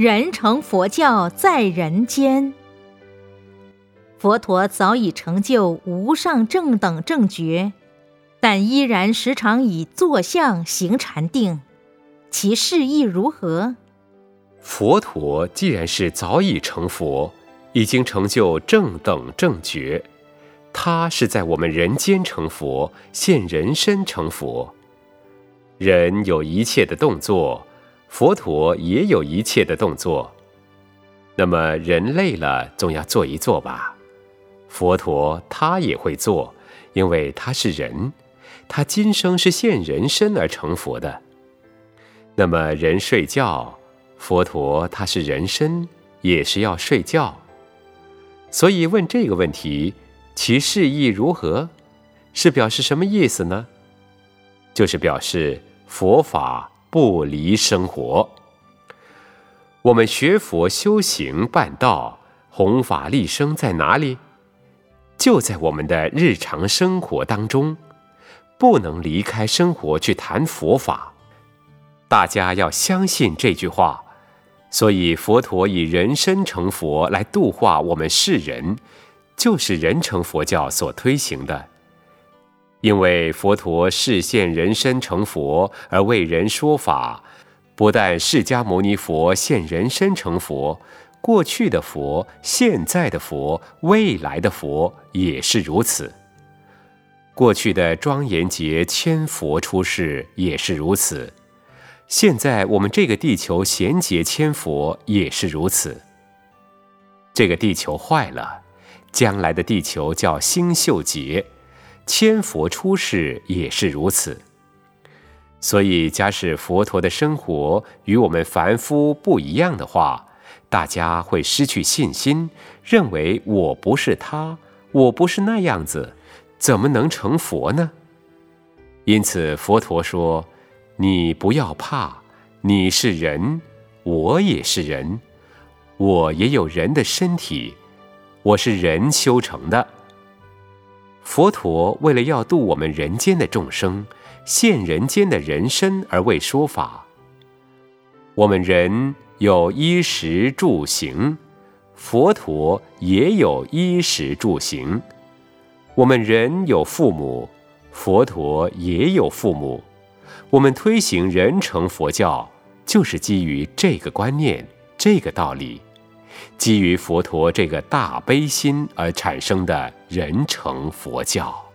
人成佛教在人间。佛陀早已成就无上正等正觉，但依然时常以坐相行禅定，其事意如何？佛陀既然是早已成佛，已经成就正等正觉，他是在我们人间成佛，现人身成佛。人有一切的动作，佛陀也有一切的动作。那么人累了，总要坐一坐吧。佛陀他也会做，因为他是人，他今生是现人身而成佛的。那么人睡觉，佛陀他是人身，也是要睡觉。所以问这个问题，其示意如何？是表示什么意思呢？就是表示佛法不离生活。我们学佛修行办道，弘法利生在哪里？就在我们的日常生活当中，不能离开生活去谈佛法。大家要相信这句话。所以佛陀以人身成佛来度化我们世人，就是人成佛教所推行的。因为佛陀示现人身成佛而为人说法，不但释迦牟尼佛现人身成佛。过去的佛、现在的佛、未来的佛也是如此。过去的庄严劫千佛出世也是如此，现在我们这个地球贤劫千佛也是如此。这个地球坏了，将来的地球叫星宿劫，千佛出世也是如此。所以，假使佛陀的生活与我们凡夫不一样的话，大家会失去信心，认为我不是他，我不是那样子，怎么能成佛呢？因此，佛陀说：“你不要怕，你是人，我也是人，我也有人的身体，我是人修成的。佛陀为了要度我们人间的众生，现人间的人身而为说法。我们人。”有衣食住行，佛陀也有衣食住行。我们人有父母，佛陀也有父母。我们推行人成佛教，就是基于这个观念、这个道理，基于佛陀这个大悲心而产生的人成佛教。